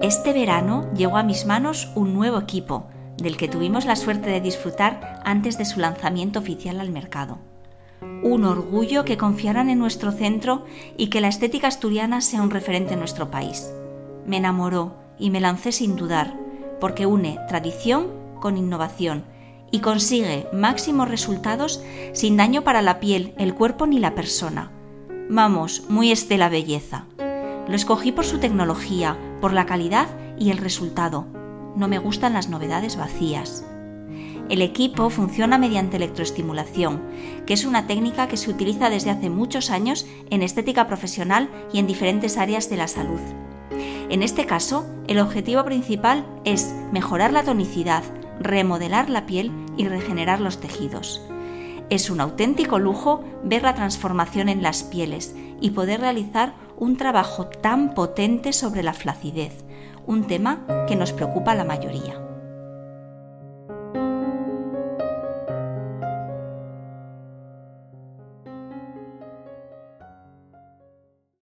Este verano llegó a mis manos un nuevo equipo, del que tuvimos la suerte de disfrutar antes de su lanzamiento oficial al mercado. Un orgullo que confiaran en nuestro centro y que la estética asturiana sea un referente en nuestro país. Me enamoró y me lancé sin dudar, porque une tradición con innovación y consigue máximos resultados sin daño para la piel, el cuerpo ni la persona. Vamos, muy estela belleza. Lo escogí por su tecnología, por la calidad y el resultado. No me gustan las novedades vacías. El equipo funciona mediante electroestimulación, que es una técnica que se utiliza desde hace muchos años en estética profesional y en diferentes áreas de la salud. En este caso, el objetivo principal es mejorar la tonicidad, remodelar la piel y regenerar los tejidos. Es un auténtico lujo ver la transformación en las pieles y poder realizar un trabajo tan potente sobre la flacidez, un tema que nos preocupa a la mayoría.